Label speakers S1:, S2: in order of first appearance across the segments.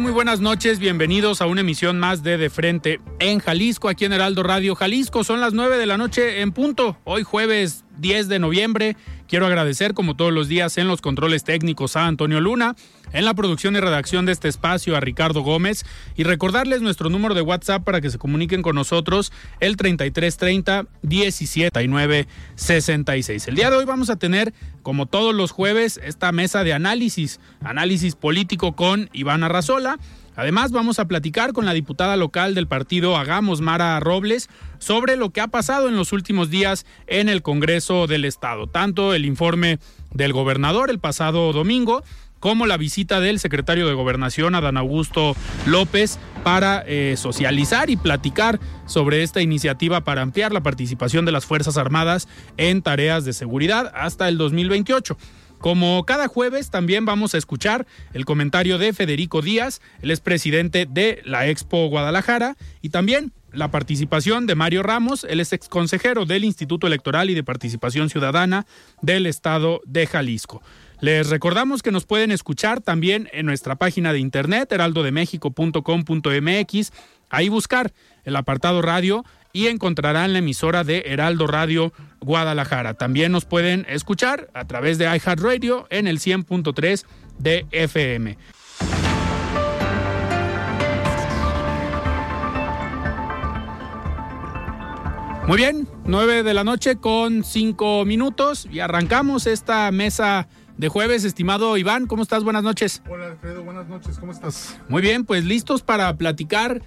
S1: Muy buenas noches. Bienvenidos a una emisión más de De Frente en Jalisco, aquí en Heraldo Radio Jalisco. Son las 9 de la noche en punto. Hoy jueves 10 de noviembre. Quiero agradecer, como todos los días, en los controles técnicos a Antonio Luna, en la producción y redacción de este espacio a Ricardo Gómez y recordarles nuestro número de WhatsApp para que se comuniquen con nosotros, el 3330 17 66. El día de hoy vamos a tener, como todos los jueves, esta mesa de análisis, análisis político con Iván Arrazola. Además, vamos a platicar con la diputada local del partido Hagamos, Mara Robles, sobre lo que ha pasado en los últimos días en el Congreso del Estado. Tanto el informe del gobernador el pasado domingo, como la visita del secretario de Gobernación, Adán Augusto López, para eh, socializar y platicar sobre esta iniciativa para ampliar la participación de las Fuerzas Armadas en tareas de seguridad hasta el 2028. Como cada jueves, también vamos a escuchar el comentario de Federico Díaz, el expresidente de la Expo Guadalajara, y también la participación de Mario Ramos, el ex consejero del Instituto Electoral y de Participación Ciudadana del Estado de Jalisco. Les recordamos que nos pueden escuchar también en nuestra página de internet, heraldodemexico.com.mx, ahí buscar el apartado radio y encontrarán la emisora de Heraldo Radio Guadalajara. También nos pueden escuchar a través de iHeartRadio en el 100.3 de FM. Muy bien, 9 de la noche con 5 minutos y arrancamos esta mesa de jueves, estimado Iván. ¿Cómo estás? Buenas noches.
S2: Hola Alfredo, buenas noches, ¿cómo estás?
S1: Muy bien, pues listos para platicar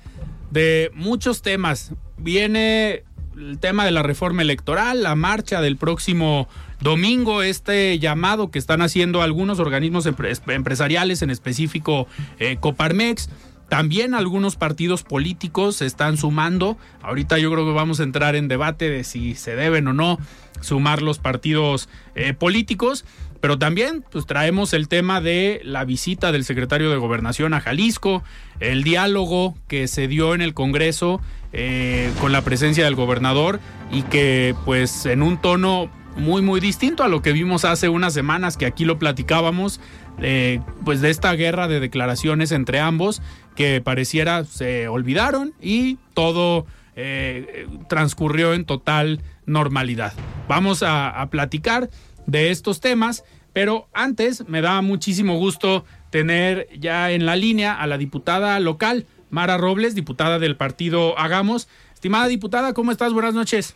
S1: de muchos temas. Viene el tema de la reforma electoral, la marcha del próximo domingo, este llamado que están haciendo algunos organismos empresariales, en específico eh, Coparmex. También algunos partidos políticos se están sumando. Ahorita yo creo que vamos a entrar en debate de si se deben o no sumar los partidos eh, políticos. Pero también pues traemos el tema de la visita del secretario de Gobernación a Jalisco, el diálogo que se dio en el Congreso eh, con la presencia del gobernador y que pues en un tono muy muy distinto a lo que vimos hace unas semanas que aquí lo platicábamos eh, pues de esta guerra de declaraciones entre ambos que pareciera se olvidaron y todo eh, transcurrió en total normalidad. Vamos a, a platicar de estos temas, pero antes me da muchísimo gusto tener ya en la línea a la diputada local, Mara Robles, diputada del partido Hagamos. Estimada diputada, ¿cómo estás? Buenas noches.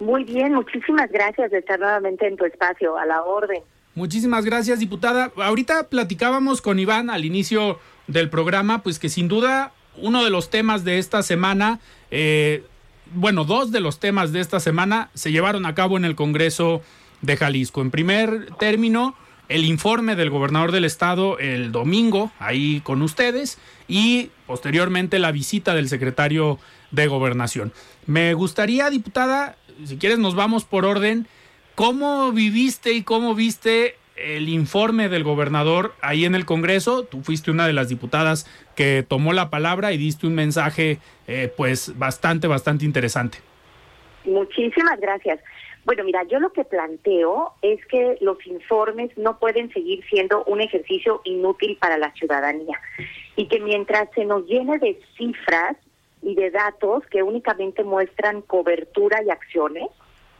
S3: Muy bien, muchísimas gracias de estar nuevamente en tu espacio, a la orden.
S1: Muchísimas gracias, diputada. Ahorita platicábamos con Iván al inicio del programa, pues que sin duda uno de los temas de esta semana, eh, bueno, dos de los temas de esta semana se llevaron a cabo en el Congreso de Jalisco. En primer término, el informe del gobernador del estado el domingo ahí con ustedes y posteriormente la visita del secretario de gobernación. Me gustaría, diputada, si quieres nos vamos por orden, ¿cómo viviste y cómo viste el informe del gobernador ahí en el Congreso? Tú fuiste una de las diputadas que tomó la palabra y diste un mensaje eh, pues bastante, bastante interesante.
S3: Muchísimas gracias. Bueno, mira, yo lo que planteo es que los informes no pueden seguir siendo un ejercicio inútil para la ciudadanía y que mientras se nos llene de cifras y de datos que únicamente muestran cobertura y acciones,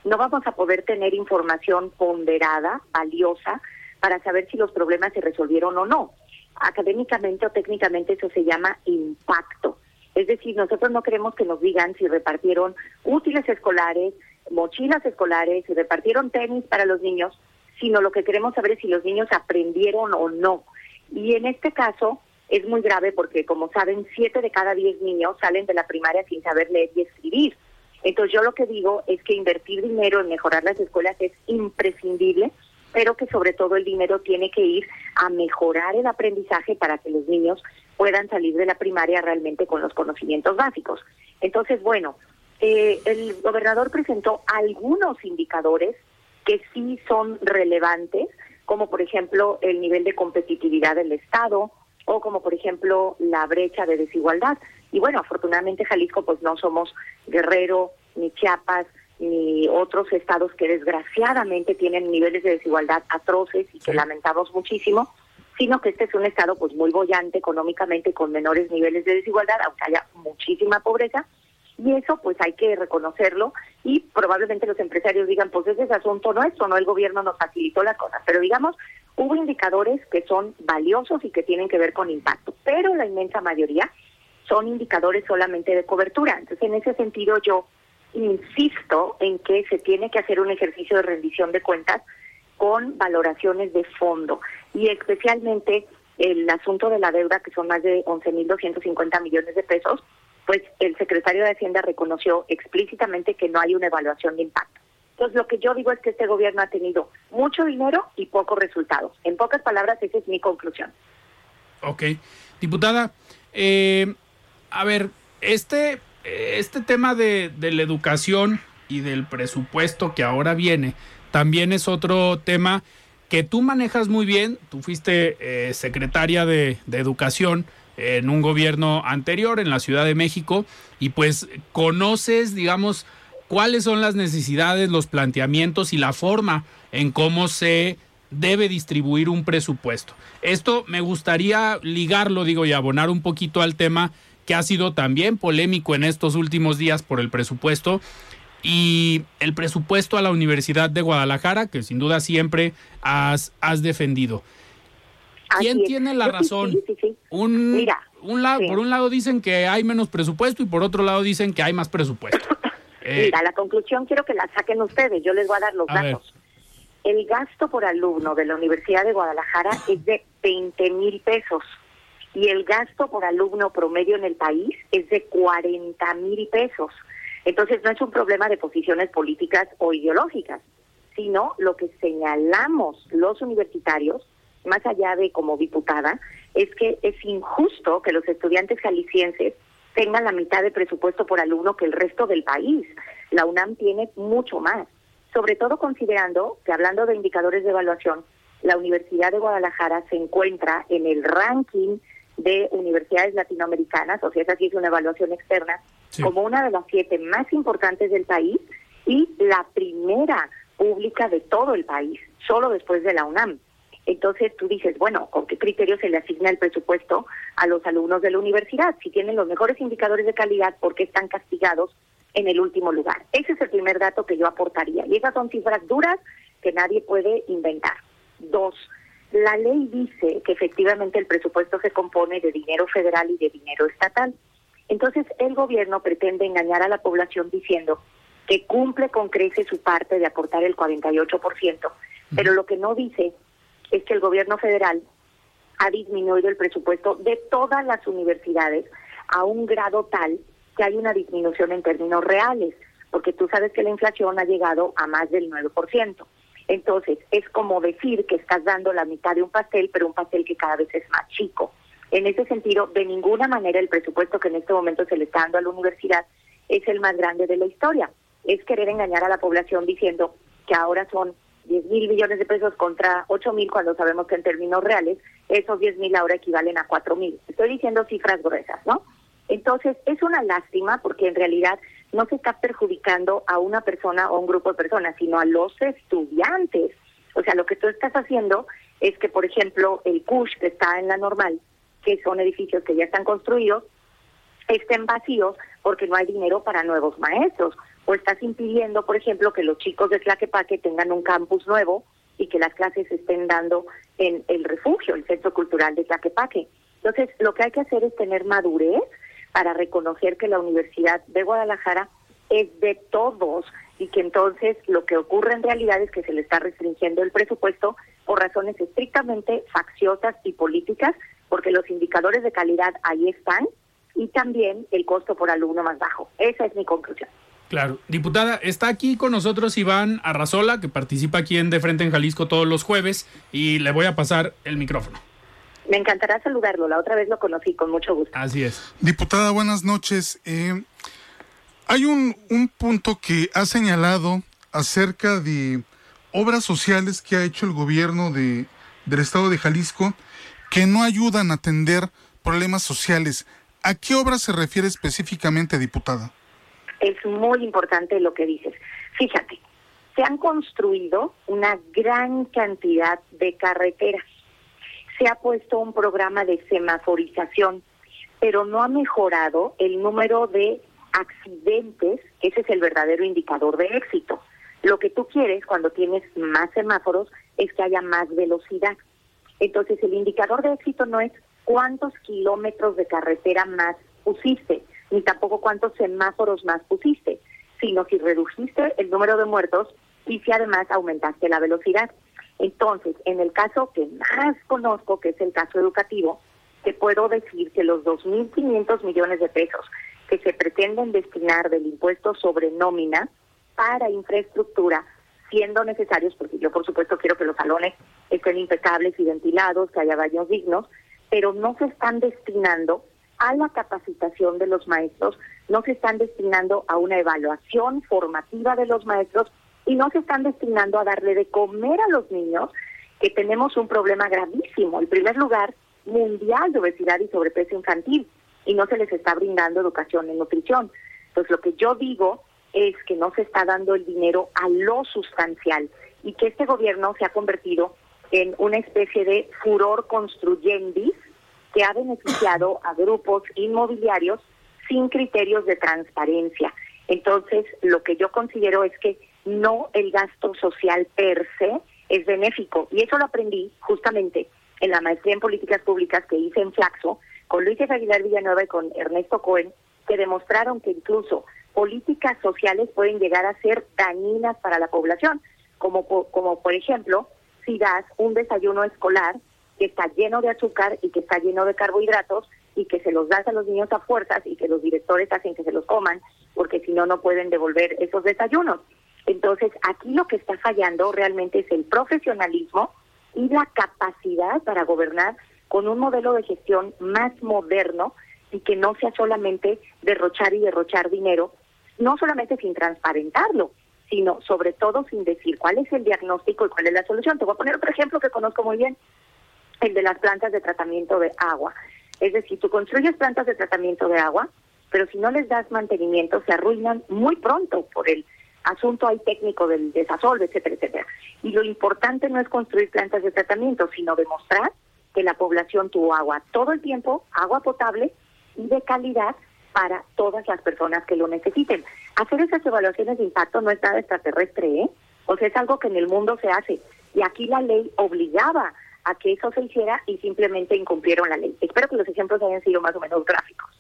S3: no vamos a poder tener información ponderada, valiosa, para saber si los problemas se resolvieron o no. Académicamente o técnicamente eso se llama impacto. Es decir, nosotros no queremos que nos digan si repartieron útiles escolares, mochilas escolares, si repartieron tenis para los niños, sino lo que queremos saber es si los niños aprendieron o no. Y en este caso es muy grave porque, como saben, siete de cada diez niños salen de la primaria sin saber leer y escribir. Entonces yo lo que digo es que invertir dinero en mejorar las escuelas es imprescindible, pero que sobre todo el dinero tiene que ir a mejorar el aprendizaje para que los niños puedan salir de la primaria realmente con los conocimientos básicos. Entonces, bueno, eh, el gobernador presentó algunos indicadores que sí son relevantes, como por ejemplo el nivel de competitividad del Estado o como por ejemplo la brecha de desigualdad. Y bueno, afortunadamente Jalisco pues no somos Guerrero, ni Chiapas, ni otros estados que desgraciadamente tienen niveles de desigualdad atroces y que lamentamos muchísimo, sino que este es un estado pues muy bollante económicamente con menores niveles de desigualdad, aunque haya muchísima pobreza, y eso pues hay que reconocerlo. Y probablemente los empresarios digan pues ese es asunto nuestro, no el gobierno nos facilitó la cosa, pero digamos hubo indicadores que son valiosos y que tienen que ver con impacto, pero la inmensa mayoría son indicadores solamente de cobertura. Entonces, en ese sentido, yo insisto en que se tiene que hacer un ejercicio de rendición de cuentas con valoraciones de fondo y especialmente el asunto de la deuda, que son más de 11.250 millones de pesos, pues el secretario de Hacienda reconoció explícitamente que no hay una evaluación de impacto. Entonces, lo que yo digo es que este gobierno ha tenido mucho dinero y pocos resultados. En pocas palabras, esa es mi conclusión.
S1: Ok. Diputada, eh, a ver, este, este tema de, la educación y del presupuesto que ahora viene, también es otro tema que tú manejas muy bien. Tú fuiste eh, secretaria de, de Educación en un gobierno anterior en la Ciudad de México y pues conoces, digamos, cuáles son las necesidades, los planteamientos y la forma en cómo se debe distribuir un presupuesto. Esto me gustaría ligarlo, digo, y abonar un poquito al tema que ha sido también polémico en estos últimos días por el presupuesto y el presupuesto a la Universidad de Guadalajara, que sin duda siempre has, has defendido. ¿Quién tiene la razón? Un, un lado, Por un lado dicen que hay menos presupuesto y por otro lado dicen que hay más presupuesto.
S3: Eh, Mira, la conclusión quiero que la saquen ustedes, yo les voy a dar los datos. El gasto por alumno de la Universidad de Guadalajara es de 20 mil pesos y el gasto por alumno promedio en el país es de 40 mil pesos. Entonces no es un problema de posiciones políticas o ideológicas, sino lo que señalamos los universitarios, más allá de como diputada, es que es injusto que los estudiantes jaliscienses tengan la mitad de presupuesto por alumno que el resto del país. La UNAM tiene mucho más, sobre todo considerando que hablando de indicadores de evaluación, la Universidad de Guadalajara se encuentra en el ranking de universidades latinoamericanas, o sea, esa sí es una evaluación externa, como una de las siete más importantes del país y la primera pública de todo el país, solo después de la UNAM. Entonces tú dices, bueno, ¿con qué criterio se le asigna el presupuesto a los alumnos de la universidad? Si tienen los mejores indicadores de calidad, ¿por qué están castigados en el último lugar? Ese es el primer dato que yo aportaría. Y esas son cifras duras que nadie puede inventar. Dos, la ley dice que efectivamente el presupuesto se compone de dinero federal y de dinero estatal. Entonces el gobierno pretende engañar a la población diciendo que cumple con crece su parte de aportar el 48%, pero lo que no dice es que el gobierno federal ha disminuido el presupuesto de todas las universidades a un grado tal que hay una disminución en términos reales, porque tú sabes que la inflación ha llegado a más del 9%. Entonces, es como decir que estás dando la mitad de un pastel, pero un pastel que cada vez es más chico. En ese sentido, de ninguna manera el presupuesto que en este momento se le está dando a la universidad es el más grande de la historia. Es querer engañar a la población diciendo que ahora son 10 mil millones de pesos contra 8 mil cuando sabemos que en términos reales esos 10 mil ahora equivalen a 4 mil. Estoy diciendo cifras gruesas, ¿no? Entonces, es una lástima porque en realidad no se está perjudicando a una persona o a un grupo de personas, sino a los estudiantes. O sea, lo que tú estás haciendo es que, por ejemplo, el CUSH que está en la normal, que son edificios que ya están construidos, estén vacíos porque no hay dinero para nuevos maestros. o estás impidiendo, por ejemplo, que los chicos de Tlaquepaque tengan un campus nuevo y que las clases se estén dando en el refugio, el Centro Cultural de Tlaquepaque. Entonces, lo que hay que hacer es tener madurez para reconocer que la Universidad de Guadalajara es de todos y que entonces lo que ocurre en realidad es que se le está restringiendo el presupuesto por razones estrictamente facciosas y políticas, porque los indicadores de calidad ahí están y también el costo por alumno más bajo. Esa es mi conclusión.
S1: Claro. Diputada, está aquí con nosotros Iván Arrazola, que participa aquí en De Frente en Jalisco todos los jueves, y le voy a pasar el micrófono.
S3: Me encantará saludarlo. La otra vez lo conocí con mucho gusto.
S1: Así es.
S2: Diputada, buenas noches. Eh, hay un, un punto que ha señalado acerca de obras sociales que ha hecho el gobierno de, del estado de Jalisco que no ayudan a atender problemas sociales. ¿A qué obras se refiere específicamente, diputada?
S3: es muy importante lo que dices. Fíjate, se han construido una gran cantidad de carreteras. Se ha puesto un programa de semaforización, pero no ha mejorado el número de accidentes, ese es el verdadero indicador de éxito. Lo que tú quieres cuando tienes más semáforos es que haya más velocidad. Entonces el indicador de éxito no es cuántos kilómetros de carretera más pusiste, ni tampoco cuántos semáforos más pusiste, sino si redujiste el número de muertos y si además aumentaste la velocidad. Entonces, en el caso que más conozco, que es el caso educativo, te puedo decir que los 2.500 millones de pesos que se pretenden destinar del impuesto sobre nómina para infraestructura, siendo necesarios, porque yo por supuesto quiero que los salones estén impecables y ventilados, que haya baños dignos, pero no se están destinando a la capacitación de los maestros, no se están destinando a una evaluación formativa de los maestros y no se están destinando a darle de comer a los niños, que tenemos un problema gravísimo, el primer lugar mundial de obesidad y sobrepeso infantil, y no se les está brindando educación en nutrición. Entonces, lo que yo digo es que no se está dando el dinero a lo sustancial y que este gobierno se ha convertido en una especie de furor construyendis que ha beneficiado a grupos inmobiliarios sin criterios de transparencia. Entonces, lo que yo considero es que no el gasto social per se es benéfico. Y eso lo aprendí justamente en la maestría en políticas públicas que hice en Flaxo con Luis Aguilar Villanueva y con Ernesto Cohen, que demostraron que incluso políticas sociales pueden llegar a ser dañinas para la población, como, como por ejemplo, si das un desayuno escolar que está lleno de azúcar y que está lleno de carbohidratos y que se los das a los niños a fuerzas y que los directores hacen que se los coman porque si no, no pueden devolver esos desayunos. Entonces, aquí lo que está fallando realmente es el profesionalismo y la capacidad para gobernar con un modelo de gestión más moderno y que no sea solamente derrochar y derrochar dinero, no solamente sin transparentarlo, sino sobre todo sin decir cuál es el diagnóstico y cuál es la solución. Te voy a poner otro ejemplo que conozco muy bien el de las plantas de tratamiento de agua. Es decir, tú construyes plantas de tratamiento de agua, pero si no les das mantenimiento se arruinan muy pronto por el asunto ahí técnico del desasolve, etcétera, etcétera. Y lo importante no es construir plantas de tratamiento, sino demostrar que la población tuvo agua todo el tiempo, agua potable y de calidad para todas las personas que lo necesiten. Hacer esas evaluaciones de impacto no es nada extraterrestre, ¿eh? O sea, es algo que en el mundo se hace. Y aquí la ley obligaba a que eso se hiciera y simplemente incumplieron la ley. Espero que los ejemplos hayan sido más o menos gráficos.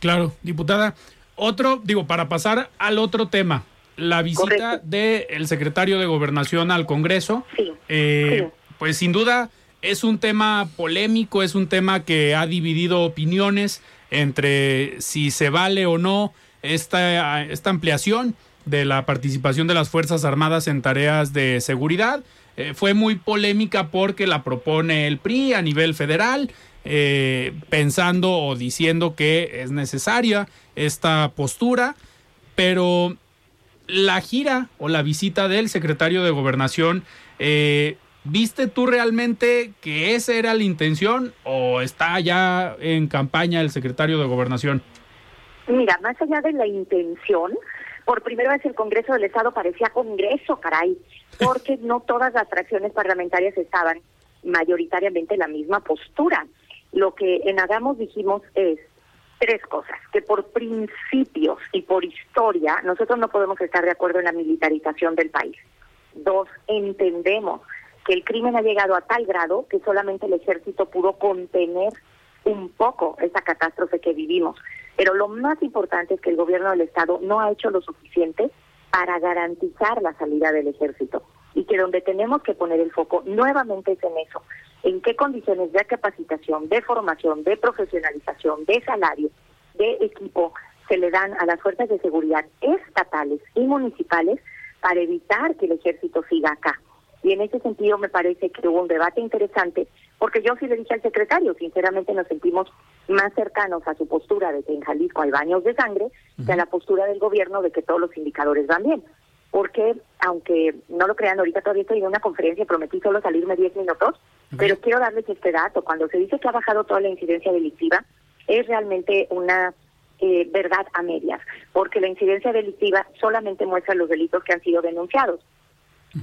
S1: Claro, diputada. Otro, digo, para pasar al otro tema, la visita del secretario de Gobernación al Congreso, eh, pues sin duda es un tema polémico, es un tema que ha dividido opiniones entre si se vale o no esta, esta ampliación de la participación de las Fuerzas Armadas en tareas de seguridad. Eh, fue muy polémica porque la propone el PRI a nivel federal, eh, pensando o diciendo que es necesaria esta postura, pero la gira o la visita del secretario de gobernación, eh, ¿viste tú realmente que esa era la intención o está ya en campaña el secretario de gobernación?
S3: Mira, más allá de la intención, por primera vez el Congreso del Estado parecía Congreso, caray, porque no todas las fracciones parlamentarias estaban mayoritariamente en la misma postura. Lo que en Hagamos dijimos es, Tres cosas, que por principios y por historia nosotros no podemos estar de acuerdo en la militarización del país. Dos, entendemos que el crimen ha llegado a tal grado que solamente el ejército pudo contener un poco esa catástrofe que vivimos. Pero lo más importante es que el gobierno del Estado no ha hecho lo suficiente para garantizar la salida del ejército y que donde tenemos que poner el foco nuevamente es en eso, en qué condiciones de capacitación, de formación, de profesionalización, de salario, de equipo se le dan a las fuerzas de seguridad estatales y municipales para evitar que el ejército siga acá. Y en ese sentido me parece que hubo un debate interesante, porque yo sí le dije al secretario, sinceramente nos sentimos más cercanos a su postura de que en Jalisco hay baños de sangre que a la postura del gobierno de que todos los indicadores van bien. Porque, aunque no lo crean, ahorita todavía estoy en una conferencia y prometí solo salirme 10 minutos, pero quiero darles este dato. Cuando se dice que ha bajado toda la incidencia delictiva, es realmente una eh, verdad a medias, porque la incidencia delictiva solamente muestra los delitos que han sido denunciados.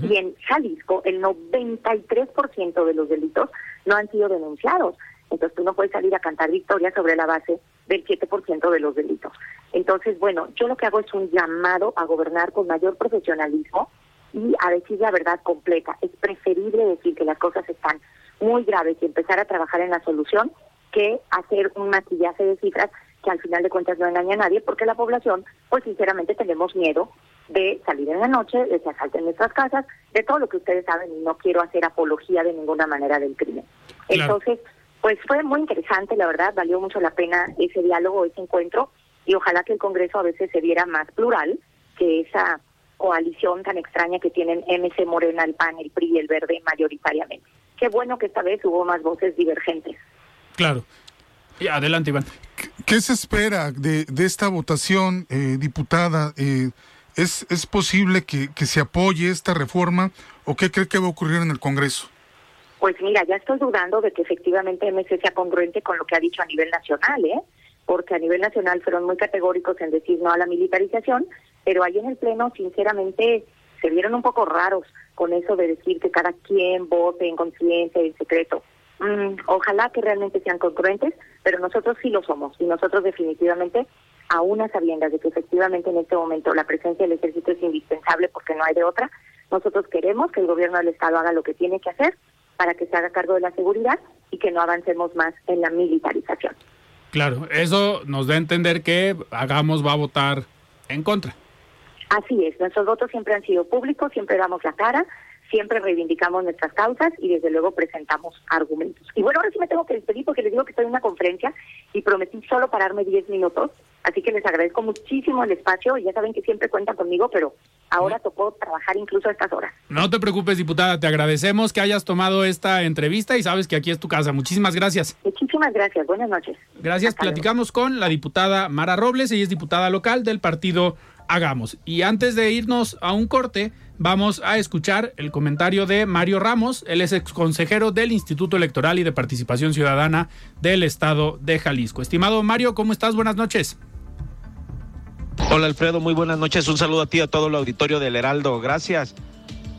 S3: Y en Jalisco, el 93% de los delitos no han sido denunciados. Entonces tú no puedes salir a cantar victoria sobre la base del 7% de los delitos. Entonces, bueno, yo lo que hago es un llamado a gobernar con mayor profesionalismo y a decir la verdad completa. Es preferible decir que las cosas están muy graves y empezar a trabajar en la solución que hacer un maquillaje de cifras que al final de cuentas no engaña a nadie, porque la población, pues sinceramente tenemos miedo de salir en la noche, de que asalten nuestras casas, de todo lo que ustedes saben y no quiero hacer apología de ninguna manera del crimen. Entonces, pues fue muy interesante, la verdad, valió mucho la pena ese diálogo, ese encuentro y ojalá que el Congreso a veces se viera más plural que esa coalición tan extraña que tienen MC Morena, el PAN, el PRI y el Verde mayoritariamente. Qué bueno que esta vez hubo más voces divergentes.
S1: Claro. adelante, Iván.
S2: ¿Qué, se espera de, de esta votación, eh, diputada? Eh, ¿Es, ¿Es posible que, que se apoye esta reforma o qué cree que va a ocurrir en el Congreso?
S3: Pues mira, ya estoy dudando de que efectivamente MC sea congruente con lo que ha dicho a nivel nacional, ¿eh? Porque a nivel nacional fueron muy categóricos en decir no a la militarización, pero ahí en el Pleno, sinceramente, se vieron un poco raros con eso de decir que cada quien vote en conciencia, en secreto. Mm, ojalá que realmente sean congruentes, pero nosotros sí lo somos y nosotros definitivamente, a unas sabiendas de que efectivamente en este momento la presencia del ejército es indispensable porque no hay de otra, nosotros queremos que el gobierno del Estado haga lo que tiene que hacer para que se haga cargo de la seguridad y que no avancemos más en la militarización.
S1: Claro, eso nos da a entender que Hagamos va a votar en contra.
S3: Así es, nuestros votos siempre han sido públicos, siempre damos la cara, siempre reivindicamos nuestras causas y desde luego presentamos argumentos. Y bueno, ahora sí me tengo que despedir porque les digo que estoy en una conferencia y prometí solo pararme 10 minutos, así que les agradezco muchísimo el espacio y ya saben que siempre cuentan conmigo, pero ahora tocó trabajar incluso a estas horas.
S1: No te preocupes, diputada, te agradecemos que hayas tomado esta entrevista y sabes que aquí es tu casa. Muchísimas gracias.
S3: Muchísimas gracias, buenas noches.
S1: Gracias, platicamos con la diputada Mara Robles, ella es diputada local del partido Hagamos. Y antes de irnos a un corte, vamos a escuchar el comentario de Mario Ramos, él es exconsejero del Instituto Electoral y de Participación Ciudadana del Estado de Jalisco. Estimado Mario, ¿cómo estás? Buenas noches.
S4: Hola Alfredo, muy buenas noches. Un saludo a ti, a todo el auditorio del Heraldo. Gracias.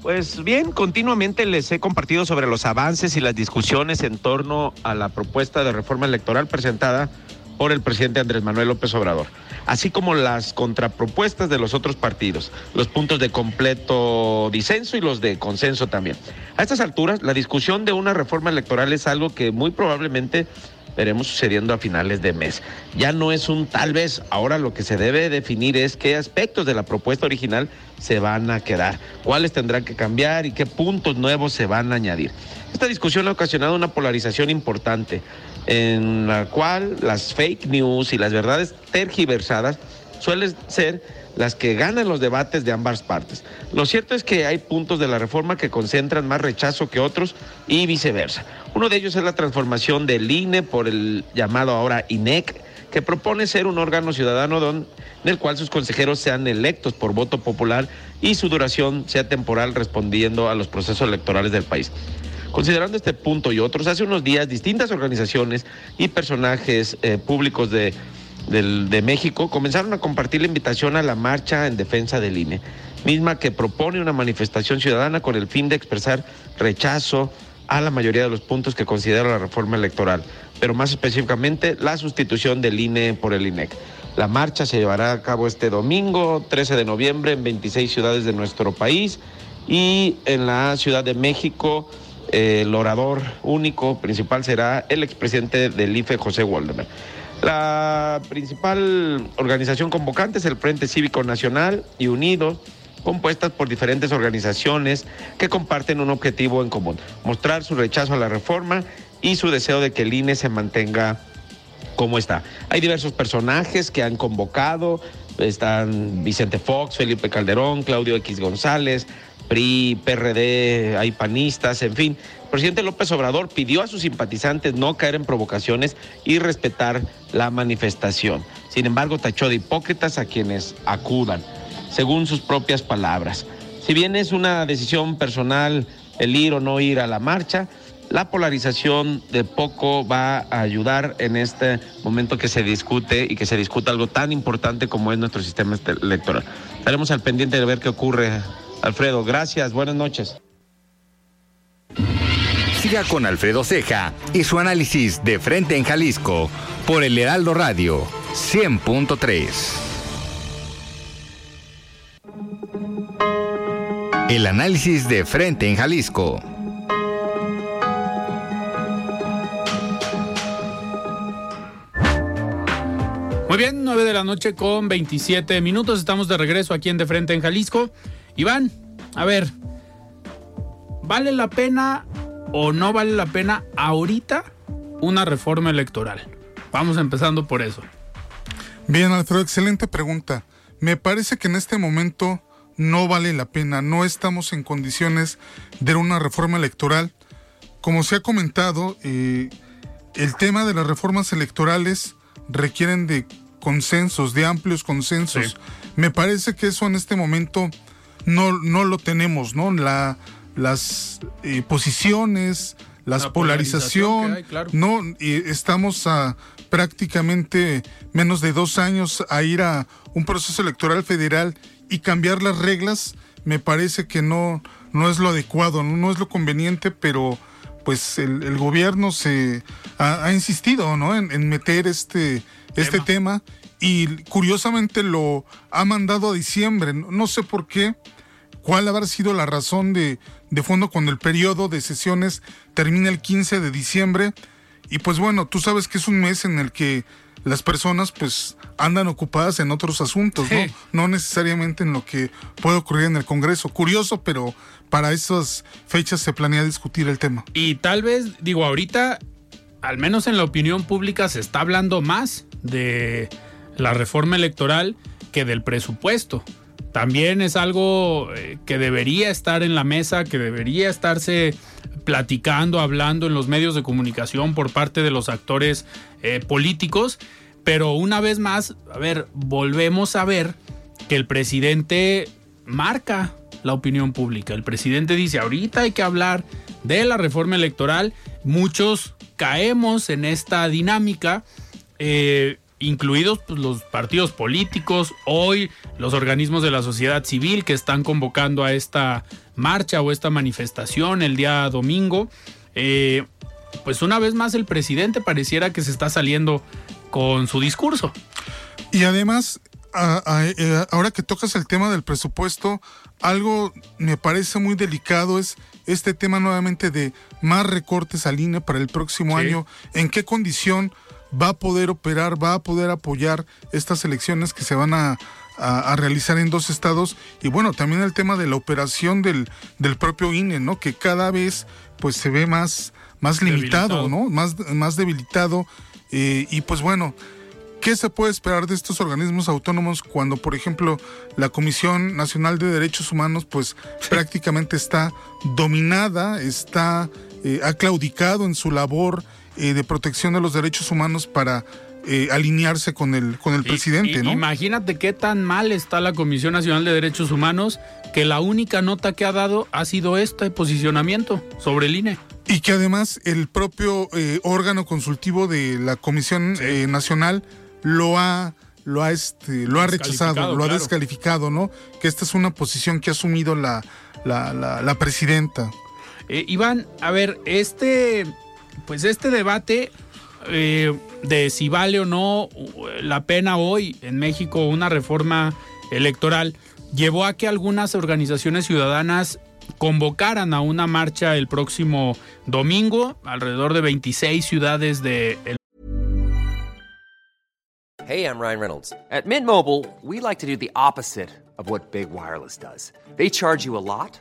S4: Pues bien, continuamente les he compartido sobre los avances y las discusiones en torno a la propuesta de reforma electoral presentada por el presidente Andrés Manuel López Obrador así como las contrapropuestas de los otros partidos, los puntos de completo disenso y los de consenso también. A estas alturas, la discusión de una reforma electoral es algo que muy probablemente veremos sucediendo a finales de mes. Ya no es un tal vez, ahora lo que se debe definir es qué aspectos de la propuesta original se van a quedar, cuáles tendrán que cambiar y qué puntos nuevos se van a añadir. Esta discusión ha ocasionado una polarización importante en la cual las fake news y las verdades tergiversadas suelen ser las que ganan los debates de ambas partes. Lo cierto es que hay puntos de la reforma que concentran más rechazo que otros y viceversa. Uno de ellos es la transformación del INE por el llamado ahora INEC, que propone ser un órgano ciudadano don, en el cual sus consejeros sean electos por voto popular y su duración sea temporal respondiendo a los procesos electorales del país. Considerando este punto y otros, hace unos días distintas organizaciones y personajes eh, públicos de, de México comenzaron a compartir la invitación a la marcha en defensa del INE, misma que propone una manifestación ciudadana con el fin de expresar rechazo a la mayoría de los puntos que considera la reforma electoral, pero más específicamente la sustitución del INE por el INEC. La marcha se llevará a cabo este domingo, 13 de noviembre, en 26 ciudades de nuestro país y en la Ciudad de México. El orador único principal será el expresidente del IFE, José Waldemar. La principal organización convocante es el Frente Cívico Nacional y Unidos, compuestas por diferentes organizaciones que comparten un objetivo en común, mostrar su rechazo a la reforma y su deseo de que el INE se mantenga como está. Hay diversos personajes que han convocado, están Vicente Fox, Felipe Calderón, Claudio X González, PRI, PRD, hay panistas, en fin. El presidente López Obrador pidió a sus simpatizantes no caer en provocaciones y respetar la manifestación. Sin embargo, tachó de hipócritas a quienes acudan, según sus propias palabras. Si bien es una decisión personal el ir o no ir a la marcha, la polarización de poco va a ayudar en este momento que se discute y que se discuta algo tan importante como es nuestro sistema electoral. Estaremos al pendiente de ver qué ocurre Alfredo, gracias, buenas noches.
S5: Siga con Alfredo Ceja y su análisis de frente en Jalisco por el Heraldo Radio 100.3. El análisis de frente en Jalisco.
S1: Muy bien, 9 de la noche con 27 minutos. Estamos de regreso aquí en De Frente en Jalisco. Iván, a ver, ¿vale la pena o no vale la pena ahorita una reforma electoral? Vamos empezando por eso.
S2: Bien, Alfredo, excelente pregunta. Me parece que en este momento no vale la pena, no estamos en condiciones de una reforma electoral. Como se ha comentado, eh, el tema de las reformas electorales requieren de consensos, de amplios consensos. Me parece que eso en este momento no, no lo tenemos, ¿no? La, las eh, posiciones, las polarización, no estamos a prácticamente menos de dos años a ir a un proceso electoral federal y cambiar las reglas me parece que no no es lo adecuado no, es lo conveniente pero pues el, gobierno se ha, insistido no en, meter este este tema. y curiosamente lo ha mandado a diciembre no sé por qué cuál habrá sido la razón de, de fondo cuando el periodo de sesiones termina el 15 de diciembre. Y pues bueno, tú sabes que es un mes en el que las personas pues andan ocupadas en otros asuntos, ¿no? No necesariamente en lo que puede ocurrir en el Congreso. Curioso, pero para esas fechas se planea discutir el tema.
S1: Y tal vez, digo, ahorita, al menos en la opinión pública, se está hablando más de la reforma electoral que del presupuesto también es algo eh, que debería estar en la mesa, que debería estarse platicando, hablando en los medios de comunicación por parte de los actores eh, políticos. Pero una vez más, a ver, volvemos a ver que el presidente marca la opinión pública. El presidente dice, ahorita hay que hablar de la reforma electoral. Muchos caemos en esta dinámica. Eh, incluidos pues, los partidos políticos, hoy los organismos de la sociedad civil que están convocando a esta marcha o esta manifestación el día domingo. Eh, pues una vez más el presidente pareciera que se está saliendo con su discurso.
S2: Y además, eh, ahora que tocas el tema del presupuesto, algo me parece muy delicado es este tema nuevamente de más recortes al INE para el próximo año. ¿En qué condición? Va a poder operar, va a poder apoyar estas elecciones que se van a, realizar en dos estados y bueno, también el tema de la operación del, del propio INE, ¿no? Que cada vez pues se ve más, más limitado, ¿no? Más, más debilitado eh, y pues bueno, ¿qué se puede esperar de estos organismos autónomos cuando, por ejemplo, la Comisión Nacional de Derechos Humanos pues prácticamente está dominada, está, eh, ha claudicado en su labor eh, de protección de los derechos humanos para eh, alinearse con el, con el presidente, ¿no?
S1: Imagínate qué tan mal está la Comisión Nacional de Derechos Humanos que la única nota que ha dado ha sido este posicionamiento sobre el INE.
S2: Y que además el propio eh, órgano consultivo de la Comisión Nacional lo ha lo ha este lo ha rechazado, lo ha descalificado, ¿no? Que esta es una posición que ha asumido la, la, la, la presidenta.
S1: Iván, a ver, este, pues este debate eh, de si vale o no la pena hoy en México una reforma electoral llevó a que algunas organizaciones ciudadanas convocaran a una marcha el próximo domingo, alrededor de 26 ciudades de
S6: Hey, I'm Ryan Reynolds. At Mint Mobile, we like to do the opposite of what Big Wireless does. They charge you a lot,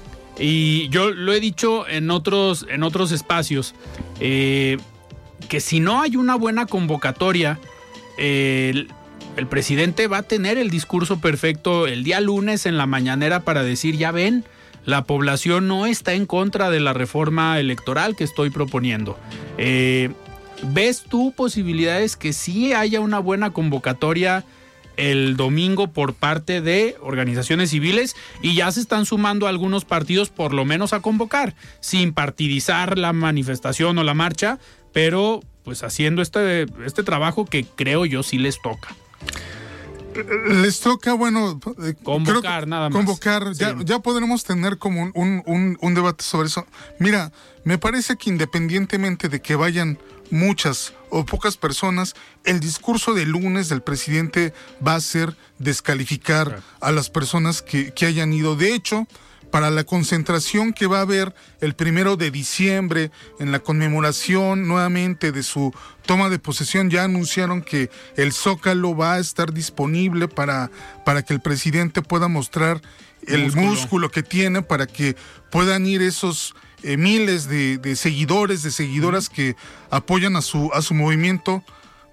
S1: Y yo lo he dicho en otros, en otros espacios, eh, que si no hay una buena convocatoria, el, presidente va a tener el discurso perfecto el día lunes en la mañanera para decir, ya ven, la población no está en contra de la reforma electoral que estoy proponiendo. Eh, ¿Ves tú posibilidades que sí haya una buena convocatoria? El domingo por parte de organizaciones civiles y ya se están sumando algunos partidos por lo menos a convocar, sin partidizar la manifestación o la marcha, pero pues haciendo este, este trabajo que creo yo sí les toca.
S2: Les toca, bueno,
S1: eh, convocar nada más.
S2: Convocar, ya, ya podremos tener como un, un, un debate sobre eso. Mira, me parece que independientemente de que vayan muchas o pocas personas, el discurso de lunes del presidente va a ser descalificar a las personas que, que hayan ido. De hecho, para la concentración que va a haber el primero de diciembre en la conmemoración nuevamente de su toma de posesión. Ya anunciaron que el Zócalo va a estar disponible para, para que el presidente pueda mostrar el músculo. músculo que tiene, para que puedan ir esos eh, miles de, de, seguidores, de seguidoras que apoyan a su, a su movimiento.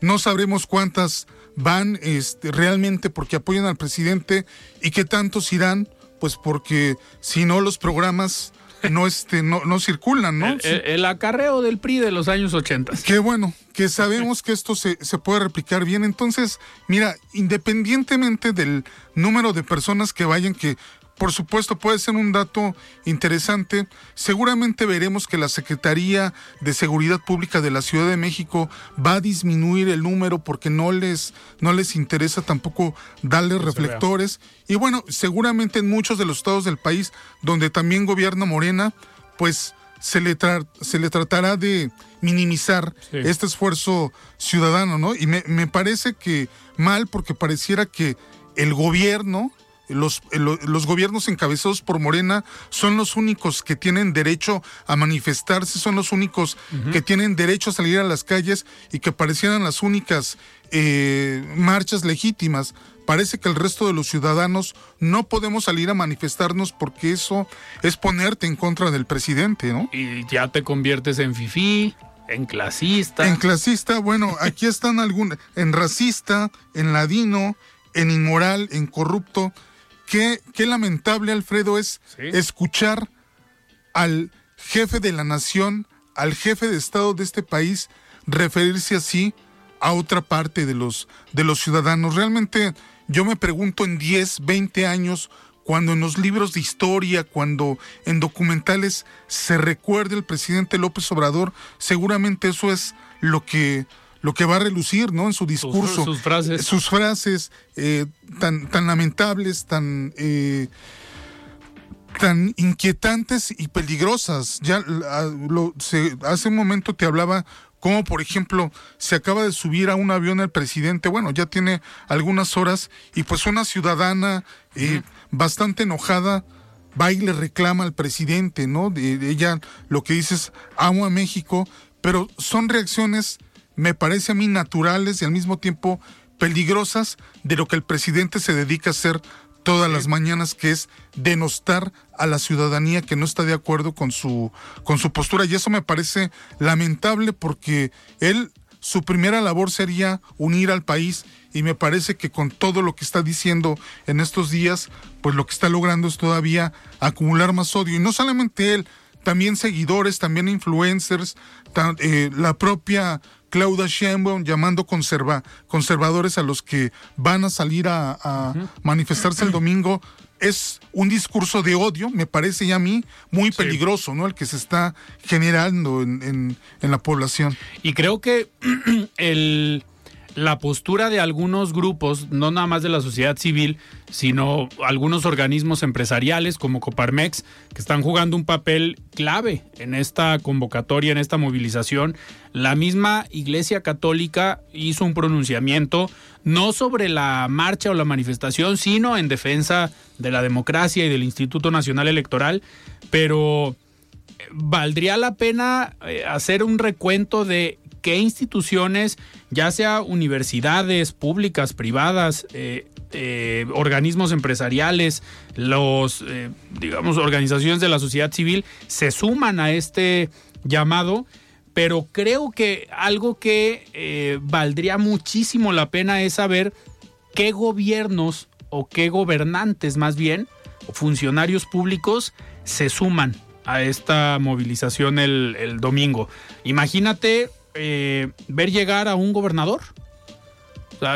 S2: No sabremos cuántas van este, realmente porque apoyan al presidente y qué tantos irán, pues porque si no los programas no, este, no, no circulan, ¿no?
S1: El, el, el, acarreo del PRI de los años 80.
S2: Qué bueno, que sabemos que esto se, se puede replicar bien. Entonces, mira, independientemente del número de personas que vayan, que por supuesto, puede ser un dato interesante. Seguramente veremos que la Secretaría de Seguridad Pública de la Ciudad de México va a disminuir el número porque no les, no les interesa tampoco darle reflectores. Y bueno, seguramente en muchos de los estados del país donde también gobierna Morena, pues se le, se le tratará de minimizar sí. este esfuerzo ciudadano, ¿no? Y me, me parece que mal porque pareciera que el gobierno los, los, gobiernos encabezados por Morena son los únicos que tienen derecho a manifestarse, son los únicos uh -huh. que tienen derecho a salir a las calles y que parecieran las únicas eh, marchas legítimas. Parece que el resto de los ciudadanos no podemos salir a manifestarnos porque eso es ponerte en contra del presidente, ¿no?
S1: Y ya te conviertes en fifí, en clasista.
S2: En clasista, bueno, aquí están algunos, en racista, en ladino, en inmoral, en corrupto. Qué, qué lamentable, Alfredo, es ¿Sí? escuchar al jefe de la nación, al jefe de Estado de este país, referirse así a otra parte de los, de los ciudadanos. Realmente yo me pregunto en 10, 20 años, cuando en los libros de historia, cuando en documentales se recuerde el presidente López Obrador, seguramente eso es lo que lo que va a relucir, ¿no? En su discurso.
S1: Sus, sus frases.
S2: Sus frases eh, tan, tan lamentables, tan, eh, tan inquietantes y peligrosas. Ya lo, se, hace un momento te hablaba como por ejemplo se acaba de subir a un avión el presidente, bueno, ya tiene algunas horas y pues una ciudadana eh, bastante enojada va y le reclama al presidente, ¿no? De, ella lo que dice es amo a México, pero son reacciones, me parece a mí, naturales y al mismo tiempo peligrosas de lo que el presidente se dedica a hacer todas las mañanas, que es denostar a la ciudadanía que no está de acuerdo con su, con su postura. Y eso me parece lamentable porque él, su primera labor sería unir al país y me parece que con todo lo que está diciendo en estos días, pues lo que está logrando es todavía acumular más odio. Y no solamente él, también seguidores, también influencers, eh, la propia Claudia Sheinbaum llamando conserva, conservadores a los que van a salir a, manifestarse el domingo es un discurso de odio, me parece ya a mí muy peligroso, ¿no? El que se está generando en, en la población.
S1: Y creo que el la postura de algunos grupos, no nada más de la sociedad civil, sino algunos organismos empresariales como Coparmex, que están jugando un papel clave en esta convocatoria, en esta movilización. La misma Iglesia Católica hizo un pronunciamiento no sobre la marcha o la manifestación, sino en defensa de la democracia y del Instituto Nacional Electoral, pero valdría la pena eh, hacer un recuento de qué instituciones, ya sea universidades públicas, privadas, eh, eh, organismos empresariales, los, eh, digamos, organizaciones de la sociedad civil, se suman a este llamado, pero creo que algo que valdría muchísimo la pena es saber qué gobiernos o qué gobernantes más bien, o funcionarios públicos, se suman a esta movilización el, el domingo. Imagínate eh, ver llegar a un gobernador.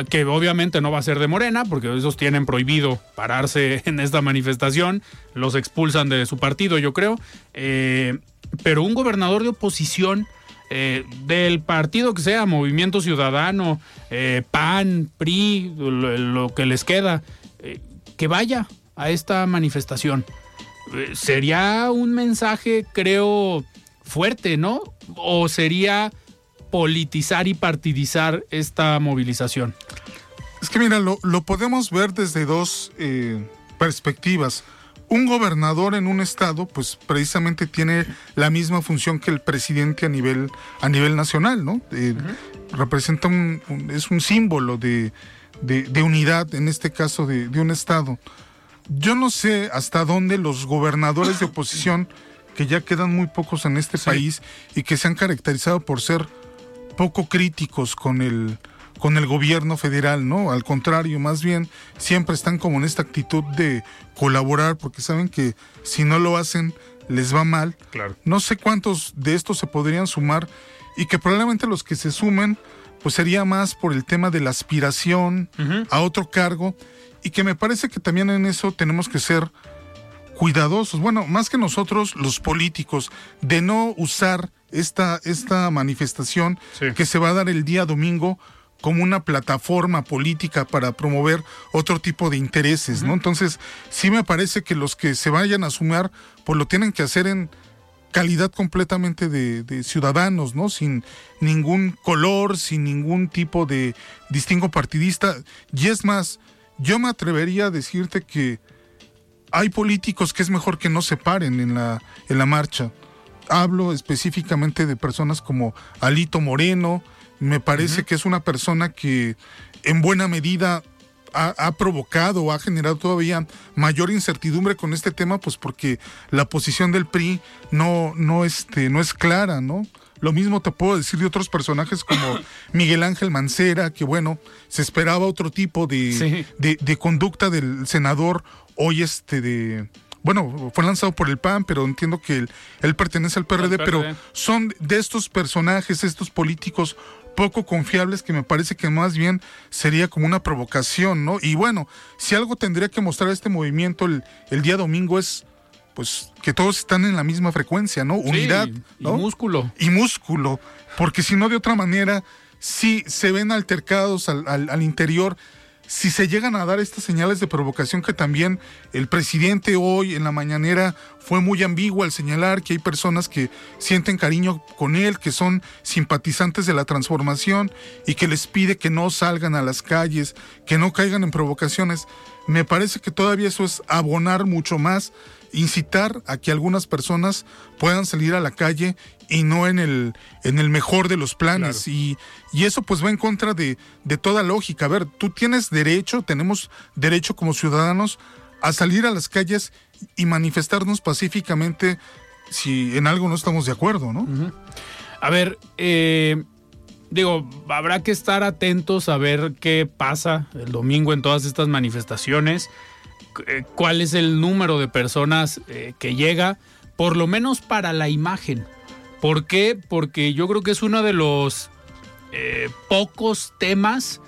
S1: que obviamente no va a ser de Morena, porque esos tienen prohibido pararse en esta manifestación, los expulsan de su partido, yo creo. Eh, pero un gobernador de oposición eh, del partido que sea, Movimiento Ciudadano, PAN, PRI, lo que les queda, que vaya a esta manifestación. sería un mensaje, creo, fuerte, ¿no? O sería politizar y partidizar esta movilización?
S2: Es que mira, lo, podemos ver desde dos eh, perspectivas. Un gobernador en un estado, pues precisamente tiene la misma función que el presidente a nivel, a nivel nacional, ¿no? Eh, representa un, es un símbolo de, unidad, en este caso de, un estado. Yo no sé hasta dónde los gobernadores de oposición, que ya quedan muy pocos en este país y que se han caracterizado por ser poco críticos con el, con el gobierno federal, ¿no? Al contrario, más bien siempre están como en esta actitud de colaborar porque saben que si no lo hacen les va mal.
S1: Claro.
S2: No sé cuántos de estos se podrían sumar y que probablemente los que se sumen pues sería más por el tema de la aspiración a otro cargo y que me parece que también en eso tenemos que ser cuidadosos, bueno, más que nosotros los políticos, de no usar esta, esta manifestación que se va a dar el día domingo como una plataforma política para promover otro tipo de intereses, ¿no? Entonces, sí me parece que los que se vayan a sumar, pues lo tienen que hacer en calidad completamente de, ciudadanos, ¿no? Sin ningún color, sin ningún tipo de distingo partidista. Y es más, yo me atrevería a decirte que hay políticos que es mejor que no se paren en la, en la marcha hablo específicamente de personas como Alito Moreno, me parece que es una persona que en buena medida ha, provocado o ha generado todavía mayor incertidumbre con este tema, pues porque la posición del PRI no, no, este, no es clara, ¿no? Lo mismo te puedo decir de otros personajes como Miguel Ángel Mancera, que bueno, se esperaba otro tipo de, de, de conducta del senador hoy este de bueno, fue lanzado por el PAN, pero entiendo que él, pertenece al PRD, pero son de estos personajes, estos políticos poco confiables que me parece que más bien sería como una provocación, ¿no? Y bueno, si algo tendría que mostrar este movimiento el, día domingo es pues que todos están en la misma frecuencia, ¿no? Unidad.
S1: y músculo.
S2: Y músculo, porque si no de otra manera, si se ven altercados al, al, al interior si se llegan a dar estas señales de provocación que también el presidente hoy en la mañanera fue muy ambiguo al señalar que hay personas que sienten cariño con él, que son simpatizantes de la transformación y que les pide que no salgan a las calles, que no caigan en provocaciones. Me parece que todavía eso es abonar mucho más incitar a que algunas personas puedan salir a la calle y no en el, en el mejor de los planes. Y, y, eso pues va en contra de, de toda lógica. A ver, tú tienes derecho, tenemos derecho como ciudadanos a salir a las calles y manifestarnos pacíficamente si en algo no estamos de acuerdo, ¿no?
S1: A ver, eh, digo, habrá que estar atentos a ver qué pasa el domingo en todas estas manifestaciones, eh, cuál es el número de personas eh, que llega, por lo menos para la imagen. ¿Por qué? Porque yo creo que es uno de los pocos temas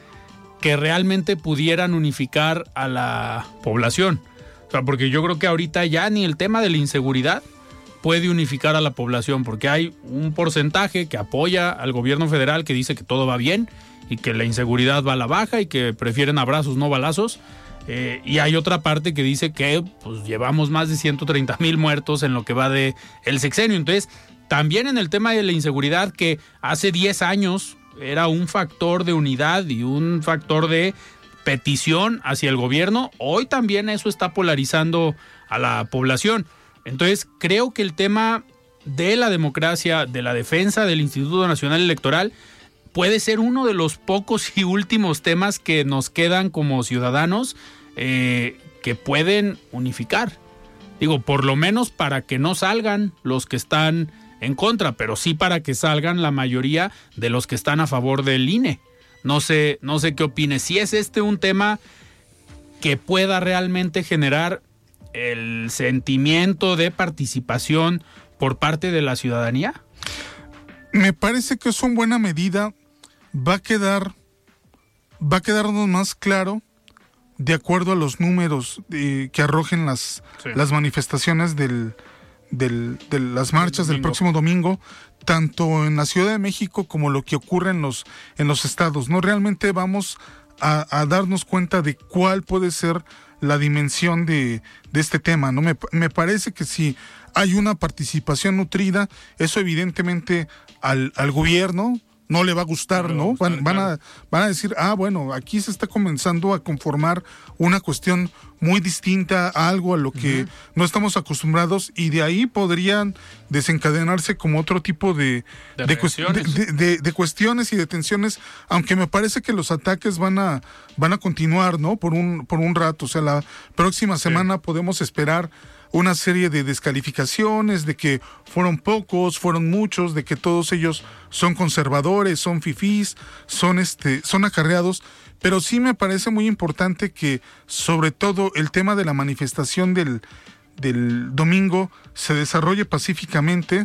S1: que realmente pudieran unificar a la población. O sea, porque yo creo que ahorita ya ni el tema de la inseguridad puede unificar a la población, porque hay un porcentaje que apoya al gobierno federal que dice que todo va bien y que la inseguridad va a la baja y que prefieren abrazos, no balazos. Eh, y hay otra parte que dice que pues, llevamos más de 130 mil muertos en lo que va de el sexenio. Entonces, también en el tema de la inseguridad, que hace 10 años era un factor de unidad y un factor de petición hacia el gobierno, hoy también eso está polarizando a la población. Entonces, creo que el tema de la democracia, de la defensa del Instituto Nacional Electoral, puede ser uno de los pocos y últimos temas que nos quedan como ciudadanos eh, que pueden unificar. Digo, por lo menos para que no salgan los que están en contra, pero sí para que salgan la mayoría de los que están a favor del INE. No sé, no sé qué opine. Si es este un tema que pueda realmente generar el sentimiento de participación por parte de la ciudadanía?
S2: Me parece que es una buena medida. Va a quedar, va a quedarnos más claro de acuerdo a los números que arrojen las, las manifestaciones del, del, de las marchas del próximo domingo, tanto en la Ciudad de México como lo que ocurre en los, en los estados. No realmente vamos a, a darnos cuenta de cuál puede ser la dimensión de, de este tema, ¿no? Me, me, parece que si hay una participación nutrida, eso evidentemente al, al gobierno no le va a gustar, ¿no? van, van, a, van a decir, ah, bueno, aquí se está comenzando a conformar una cuestión muy distinta a algo a lo que no estamos acostumbrados y de ahí podrían desencadenarse como otro tipo de,
S1: de,
S2: de,
S1: reacciones.
S2: de- de cuestiones y de tensiones, aunque me parece que los ataques van a, van a continuar, ¿no? Por un, por un rato, o sea, la próxima semana podemos esperar una serie de descalificaciones, de que fueron pocos, fueron muchos, de que todos ellos son conservadores, son fifís, son este, son acarreados, pero sí me parece muy importante que sobre todo el tema de la manifestación del, del domingo se desarrolle pacíficamente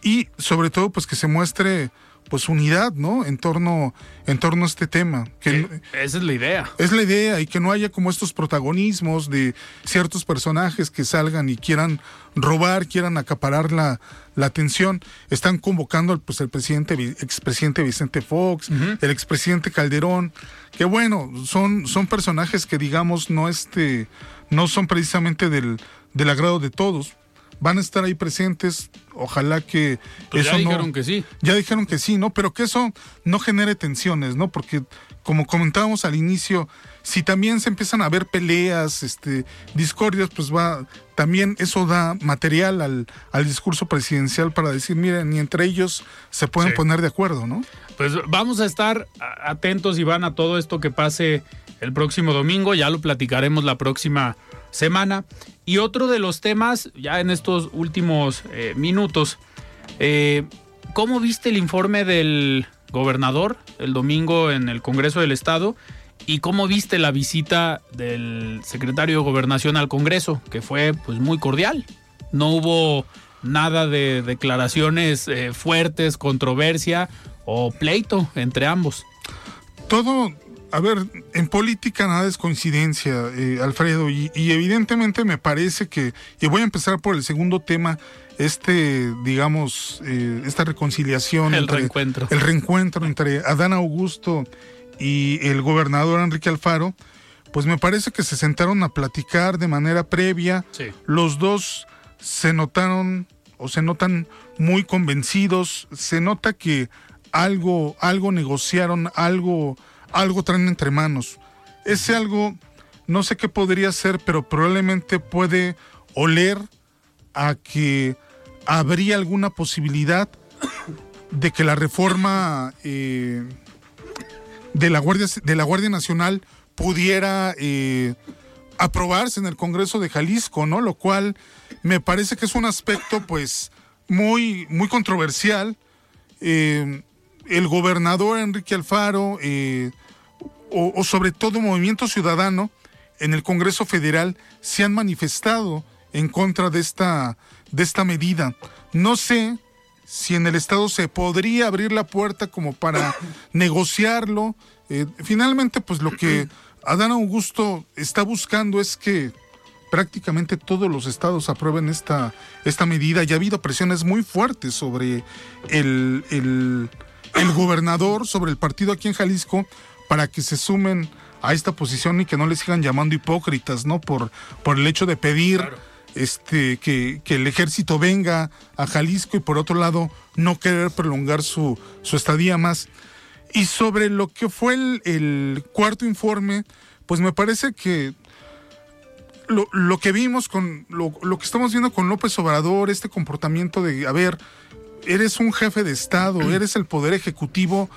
S2: y sobre todo pues que se muestre pues unidad, ¿no? En torno, en torno a este tema. Que
S1: Esa es la idea.
S2: es la idea y que no haya como estos protagonismos de ciertos personajes que salgan y quieran robar, quieran acaparar la, la atención. Están convocando al pues, el presidente, expresidente Vicente Fox, el expresidente Calderón, que bueno, son, son personajes que digamos no este, no son precisamente del, del agrado de todos. Van a estar ahí presentes, ojalá que
S1: Pues ya
S2: eso no-
S1: dijeron que sí.
S2: ya dijeron que sí, ¿no? Pero que eso no genere tensiones, ¿no? Porque como comentábamos al inicio, si también se empiezan a ver peleas, este, discordias, pues va, también eso da material al, al discurso presidencial para decir, miren, ni entre ellos se pueden
S1: Sí.
S2: poner de acuerdo, ¿no?
S1: Pues vamos a estar atentos, Iván, a todo esto que pase el próximo domingo. Ya lo platicaremos la próxima semana. Y otro de los temas, ya en estos últimos eh, minutos, eh, ¿cómo viste el informe del gobernador el domingo en el Congreso del Estado? ¿Y cómo viste la visita del secretario de Gobernación al Congreso? Que fue pues muy cordial. No hubo nada de declaraciones eh, fuertes, controversia o pleito entre ambos.
S2: todo, a ver, en política nada es coincidencia, eh, Alfredo, y, y evidentemente me parece que, y voy a empezar por el segundo tema, este, digamos, eh, esta reconciliación.
S1: El reencuentro.
S2: El reencuentro entre Adán Augusto y el gobernador Enrique Alfaro, pues me parece que se sentaron a platicar de manera previa.
S1: Sí.
S2: Los dos se notaron o se notan muy convencidos, se nota que algo, algo negociaron, algo, algo traen entre manos. Ese algo, no sé qué podría ser, pero probablemente puede oler a que habría alguna posibilidad de que la reforma eh, de, la Guardia, de la Guardia Nacional pudiera eh, aprobarse en el Congreso de Jalisco, ¿no? Lo cual me parece que es un aspecto, pues, muy, muy controversial. Eh, el gobernador Enrique Alfaro, o, o, sobre todo Movimiento Ciudadano, en el Congreso Federal se han manifestado en contra de esta, de esta medida. No sé si en el Estado se podría abrir la puerta como para negociarlo. Eh, finalmente, pues lo que Adán Augusto está buscando es que prácticamente todos los estados aprueben esta, esta medida. Y ha habido presiones muy fuertes sobre el, el, el gobernador, sobre el partido aquí en Jalisco, para que se sumen a esta posición y que no le sigan llamando hipócritas, ¿no? Por, por el hecho de pedir este, que, el ejército venga a Jalisco y por otro lado no querer prolongar su, su estadía más. Y sobre lo que fue el, cuarto informe, pues me parece que lo, lo que vimos con lo, lo, que estamos viendo con López Obrador, este comportamiento de, a ver, eres un jefe de Estado, eres el poder ejecutivo,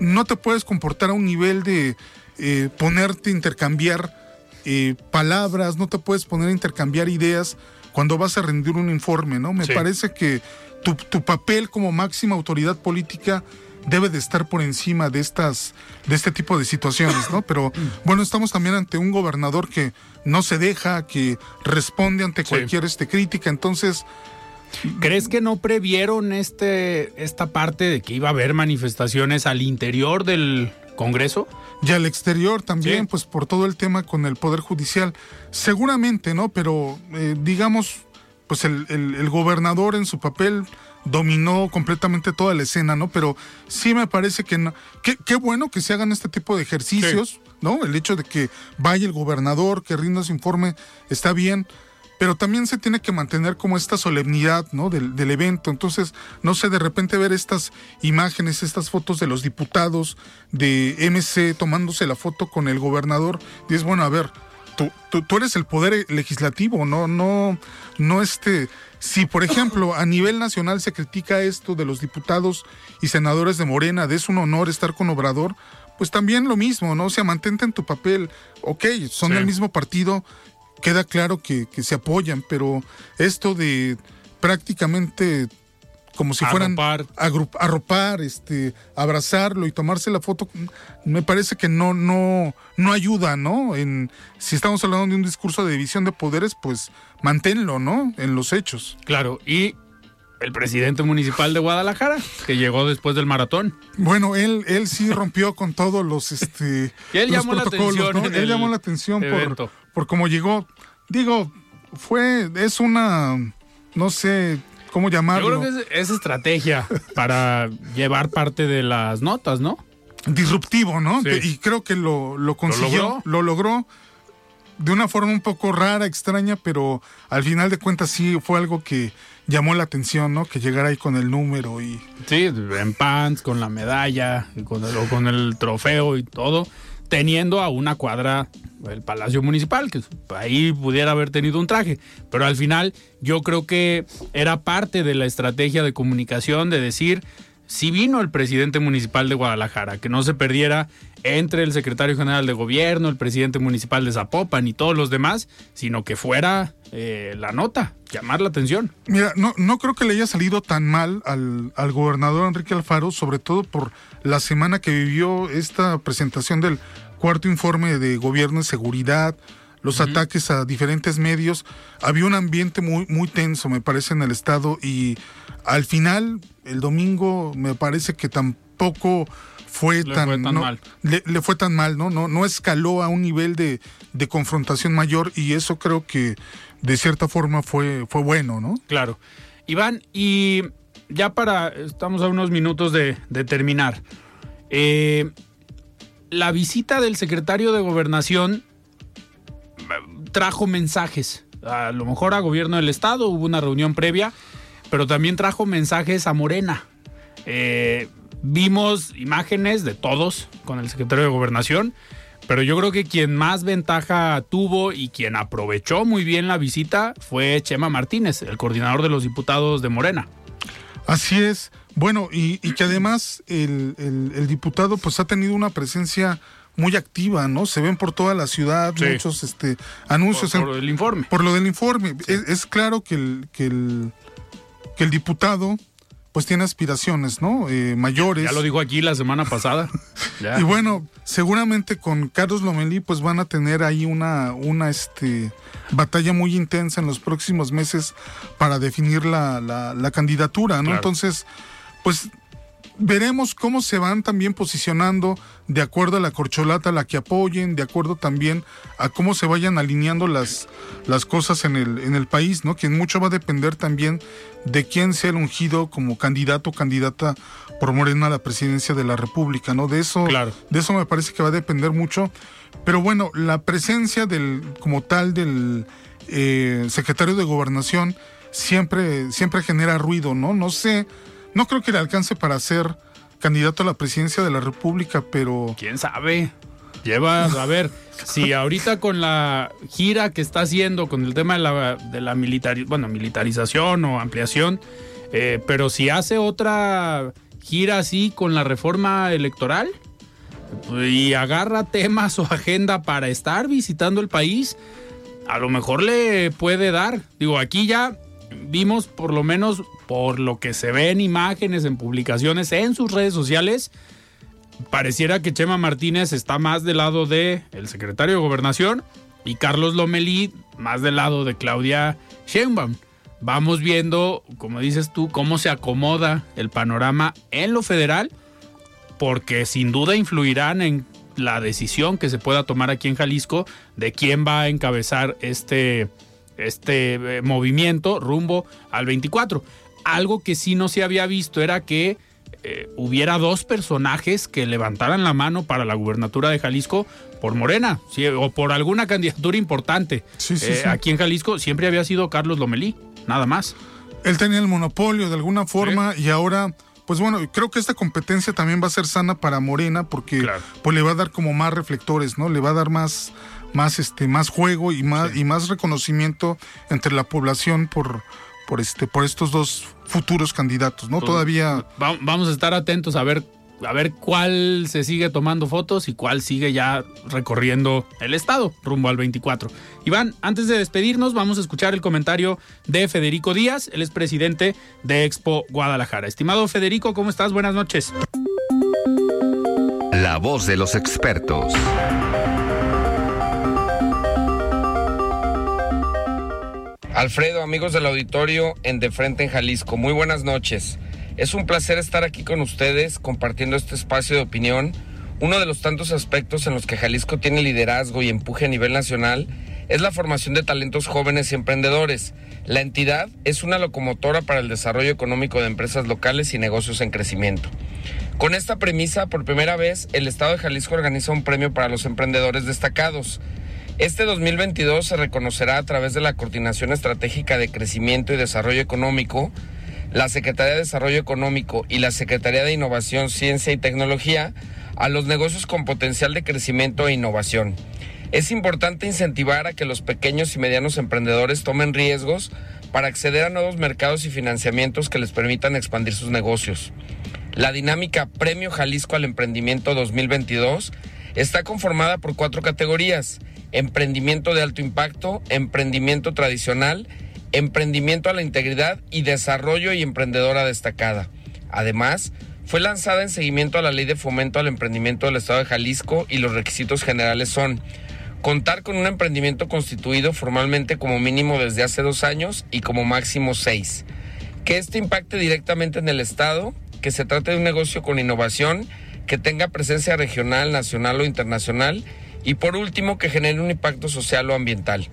S2: no te puedes comportar a un nivel de eh, ponerte a intercambiar eh, palabras, no te puedes poner a intercambiar ideas cuando vas a rendir un informe, ¿no? Me parece que tu, tu, papel como máxima autoridad política debe de estar por encima de estas, de este tipo de situaciones, ¿no? Pero bueno, estamos también ante un gobernador que no se deja, que responde ante cualquier este, crítica, entonces.
S1: ¿Crees que no previeron este, esta parte de que iba a haber manifestaciones al interior del Congreso?
S2: y al exterior también, pues por todo el tema con el Poder Judicial. Seguramente, ¿no? Pero eh, digamos, pues el, gobernador en su papel dominó completamente toda la escena, ¿no? Pero sí me parece que no. Qué, bueno que se hagan este tipo de ejercicios, ¿no? El hecho de que vaya el gobernador, que rinda su informe, está bien pero también se tiene que mantener como esta solemnidad ¿no? del, evento. Entonces, no sé, de repente ver estas imágenes, estas fotos de los diputados de MC tomándose la foto con el gobernador, y es bueno, a ver, tú, tú, eres el poder legislativo, no, no, no este. Si, por ejemplo, a nivel nacional se critica esto de los diputados y senadores de Morena, de es un honor estar con Obrador, pues también lo mismo, ¿no? O sea, mantente en tu papel. Ok, son del mismo partido, queda claro que, se apoyan, pero esto de prácticamente como si fueran a arropar, este, abrazarlo y tomarse la foto, me parece que no, no, no ayuda, ¿no? En, si estamos hablando de un discurso de división de poderes, pues manténlo, ¿no? En los hechos.
S1: Claro, y el presidente municipal de Guadalajara, que llegó después del maratón.
S2: Bueno, él, él sí rompió con todos los, este,
S1: él llamó La atención
S2: Él llamó la atención por, por cómo llegó. Digo, fue, es una, no sé cómo llamarlo.
S1: Yo creo que es, estrategia para llevar parte de las notas, ¿no?
S2: Disruptivo, ¿no? Y creo que lo, lo consiguió, ¿Lo logró? de una forma un poco rara, extraña, pero al final de cuentas sí fue algo que llamó la atención, ¿no? Que llegara ahí con el número y...
S1: Sí, en pants, con la medalla, con el, con el trofeo y todo teniendo a una cuadra el Palacio Municipal, que ahí pudiera haber tenido un traje. Pero al final yo creo que era parte de la estrategia de comunicación de decir, si vino el presidente municipal de Guadalajara, que no se perdiera entre el secretario general de gobierno, el presidente municipal de Zapopan y todos los demás, sino que fuera eh, la nota, llamar la atención.
S2: Mira, no, no creo que le haya salido tan mal al, al gobernador Enrique Alfaro, sobre todo por la semana que vivió esta presentación del cuarto informe de gobierno y seguridad, los ataques a diferentes medios, había un ambiente muy, muy tenso, me parece, en el Estado y al final, el domingo, me parece que tampoco fue tan,
S1: mal.
S2: Le, fue tan mal, ¿no? No, no escaló a un nivel de, de, confrontación mayor y eso creo que de cierta forma fue, fue bueno, ¿no?
S1: Claro. Iván, y ya para, estamos a unos minutos de, de terminar. Eh, la visita del secretario de gobernación trajo mensajes. A lo mejor a gobierno del estado hubo una reunión previa, pero también trajo mensajes a Morena. Eh, vimos imágenes de todos con el secretario de gobernación, Pero yo creo que quien más ventaja tuvo y quien aprovechó muy bien la visita fue Chema Martínez, el coordinador de los diputados de Morena.
S2: Así es. Bueno, y, que además el, el, diputado pues ha tenido una presencia muy activa, ¿no? Se ven por toda la ciudad muchos este anuncios.
S1: Por, el informe.
S2: Por lo del informe. Es, claro que el, que el, que el diputado pues tiene aspiraciones, ¿no? Eh, mayores.
S1: Ya lo dijo aquí la semana pasada.
S2: y bueno, seguramente con Carlos Lomelí pues van a tener ahí una, una este, batalla muy intensa en los próximos meses para definir la, la, candidatura, ¿no? Entonces, pues veremos cómo se van también posicionando de acuerdo a la corcholata a la que apoyen, de acuerdo también a cómo se vayan alineando las, las cosas en el, en el país, ¿no? Que mucho va a depender también de quién sea el ungido como candidato o candidata por Morena a la presidencia de la República, ¿no? De eso, de eso me parece que va a depender mucho. Pero bueno, la presencia del, como tal, del eh, secretario de gobernación siempre, siempre genera ruido, ¿no? No sé no creo que le alcance para ser candidato a la presidencia de la República, pero...
S1: ¿Quién sabe? Lleva, a ver, si ahorita con la gira que está haciendo con el tema de la, de la bueno, militarización o ampliación, eh, pero si hace otra gira así con la reforma electoral y agarra temas o agenda para estar visitando el país, a lo mejor le puede dar. Digo, aquí ya vimos por lo menos por lo que se ve en imágenes, en publicaciones, en sus redes sociales, pareciera que Chema Martínez está más del lado del el secretario de Gobernación y Carlos Lomelí más del lado de Claudia Sheinbaum. Vamos viendo, como dices tú, cómo se acomoda el panorama en lo federal, porque sin duda influirán en la decisión que se pueda tomar aquí en Jalisco de quién va a encabezar este, este eh, movimiento rumbo al 24. Algo que sí no se había visto era que eh, hubiera dos personajes que levantaran la mano para la gubernatura de Jalisco por Morena o por alguna candidatura importante. Eh, aquí en Jalisco siempre había sido Carlos Lomelí, nada más.
S2: Él tenía el monopolio de alguna forma y ahora, pues bueno, creo que esta competencia también va a ser sana para Morena porque pues le va a dar como más reflectores, ¿no? Le va a dar más más este más juego y más y más reconocimiento entre la población por por este por estos dos futuros candidatos, ¿no? Todavía
S1: vamos a estar atentos a ver a ver cuál se sigue tomando fotos y cuál sigue ya recorriendo el estado rumbo al 24. Iván, antes de despedirnos, vamos a escuchar el comentario de Federico Díaz, el expresidente de Expo Guadalajara. Estimado Federico, ¿cómo estás? Buenas noches.
S5: La voz de los expertos.
S7: Alfredo, amigos del auditorio en De Frente en Jalisco, muy buenas noches. Es un placer estar aquí con ustedes compartiendo este espacio de opinión. Uno de los tantos aspectos en los que Jalisco tiene liderazgo y empuje a nivel nacional es la formación de talentos jóvenes y emprendedores. La entidad es una locomotora para el desarrollo económico de empresas locales y negocios en crecimiento. Con esta premisa, por primera vez, el Estado de Jalisco organiza un premio para los emprendedores destacados. Este 2022 se reconocerá a través de la Coordinación Estratégica de Crecimiento y Desarrollo Económico, la Secretaría de Desarrollo Económico y la Secretaría de Innovación, Ciencia y Tecnología a los negocios con potencial de crecimiento e innovación. Es importante incentivar a que los pequeños y medianos emprendedores tomen riesgos para acceder a nuevos mercados y financiamientos que les permitan expandir sus negocios. La dinámica Premio Jalisco al Emprendimiento 2022 está conformada por cuatro categorías emprendimiento de alto impacto, emprendimiento tradicional, emprendimiento a la integridad y desarrollo y emprendedora destacada. Además, fue lanzada en seguimiento a la Ley de Fomento al Emprendimiento del Estado de Jalisco y los requisitos generales son contar con un emprendimiento constituido formalmente como mínimo desde hace dos años y como máximo seis. Que este impacte directamente en el Estado, que se trate de un negocio con innovación, que tenga presencia regional, nacional o internacional y por último, que genere un impacto social o ambiental.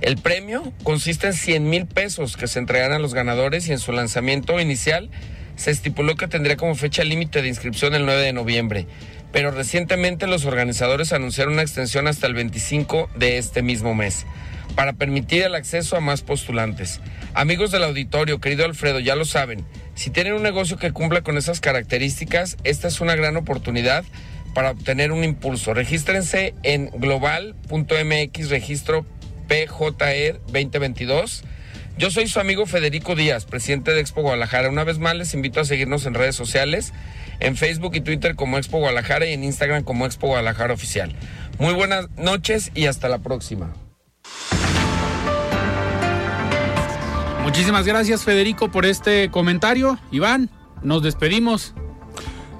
S7: El premio consiste en 100 mil pesos que se entregarán a los ganadores y en su lanzamiento inicial se estipuló que tendría como fecha límite de inscripción el 9 de noviembre, pero recientemente los organizadores anunciaron una extensión hasta el 25 de este mismo mes para permitir el acceso a más postulantes. Amigos del auditorio, querido Alfredo, ya lo saben, si tienen un negocio que cumpla con esas características, esta es una gran oportunidad para obtener un impulso. Regístrense en global.mx registro PJR 2022. Yo soy su amigo Federico Díaz, presidente de Expo Guadalajara. Una vez más les invito a seguirnos en redes sociales, en Facebook y Twitter como Expo Guadalajara y en Instagram como Expo Guadalajara Oficial. Muy buenas noches y hasta la próxima.
S1: Muchísimas gracias Federico por este comentario. Iván, nos despedimos.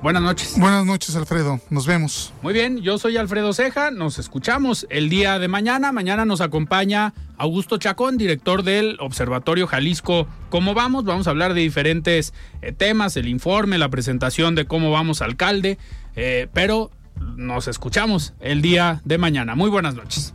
S1: Buenas noches.
S2: Buenas noches, Alfredo. Nos vemos.
S1: Muy bien, yo soy Alfredo Ceja. Nos escuchamos el día de mañana. Mañana nos acompaña Augusto Chacón, director del Observatorio Jalisco. ¿Cómo vamos? Vamos a hablar de diferentes eh, temas, el informe, la presentación de cómo vamos alcalde. Eh, pero nos escuchamos el día de mañana. Muy buenas noches.